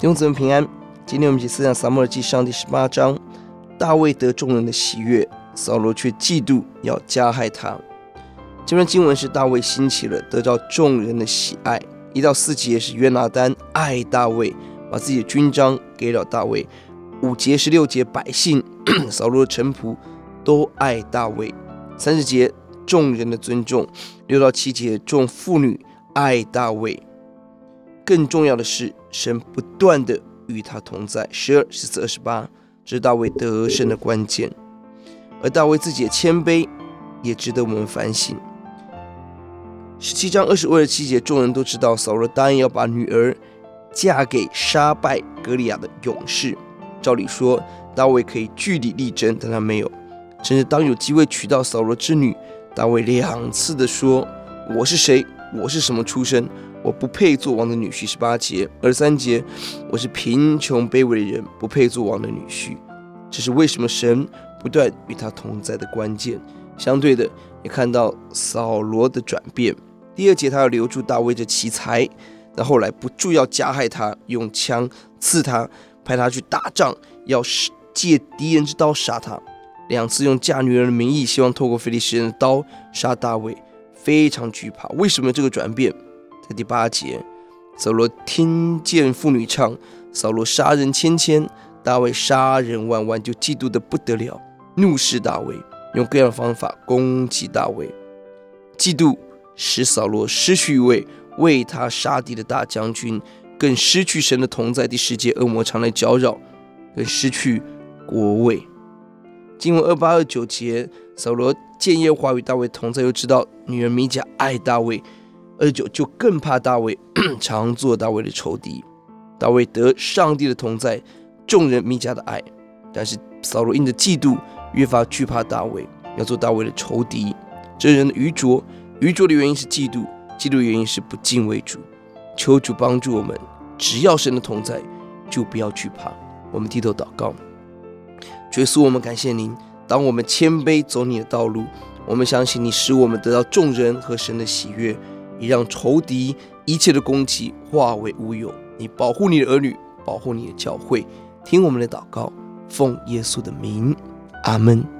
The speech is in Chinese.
弟兄姊妹平安，今天我们一起思想撒母耳记上第十八章。大卫得众人的喜悦，扫罗却嫉妒，要加害他。这段经文是大卫兴起了，得到众人的喜爱。一到四节是约拿单爱大卫，把自己的军章给了大卫。五节十六节百姓 扫罗的臣仆都爱大卫。三十节众人的尊重。六到七节众妇女爱大卫。更重要的是，神不断地与他同在。十二、十四、二十八，这是大卫得胜的关键。而大卫自己的谦卑，也值得我们反省。十七章二十五、二十七节，众人都知道扫罗答应要把女儿嫁给杀败歌利亚的勇士。照理说，大卫可以据理力争，但他没有。甚至当有机会娶到扫罗之女，大卫两次的说：“我是谁？我是什么出身？”我不配做王的女婿，十八节、二十三节，我是贫穷卑微的人，不配做王的女婿。这是为什么神不断与他同在的关键。相对的，也看到扫罗的转变。第二节，他要留住大卫这奇才，但后来不住要加害他，用枪刺他，派他去打仗，要借敌人之刀杀他。两次用嫁女儿的名义，希望透过非利士人的刀杀大卫，非常惧怕。为什么这个转变？第八节，扫罗听见妇女唱：“扫罗杀人千千，大卫杀人万万”，就嫉妒得不得了，怒视大卫，用各样方法攻击大卫。嫉妒使扫罗失去一位为他杀敌的大将军，更失去神的同在。第十节，恶魔常来搅扰，更失去国位。经文二八二九节，扫罗见耶和华与大卫同在，又知道女儿米甲爱大卫。二十九就更怕大卫，常做大卫的仇敌。大卫得上帝的同在，众人米甲的爱，但是扫罗因着嫉妒，越发惧怕大卫，要做大卫的仇敌。这人的愚拙，愚拙的原因是嫉妒，嫉妒的原因是不敬畏主。求主帮助我们，只要神的同在，就不要惧怕。我们低头祷告，耶稣，我们感谢您。当我们谦卑走你的道路，我们相信你使我们得到众人和神的喜悦。你让仇敌一切的攻击化为乌有，你保护你的儿女，保护你的教会，听我们的祷告，奉耶稣的名，阿门。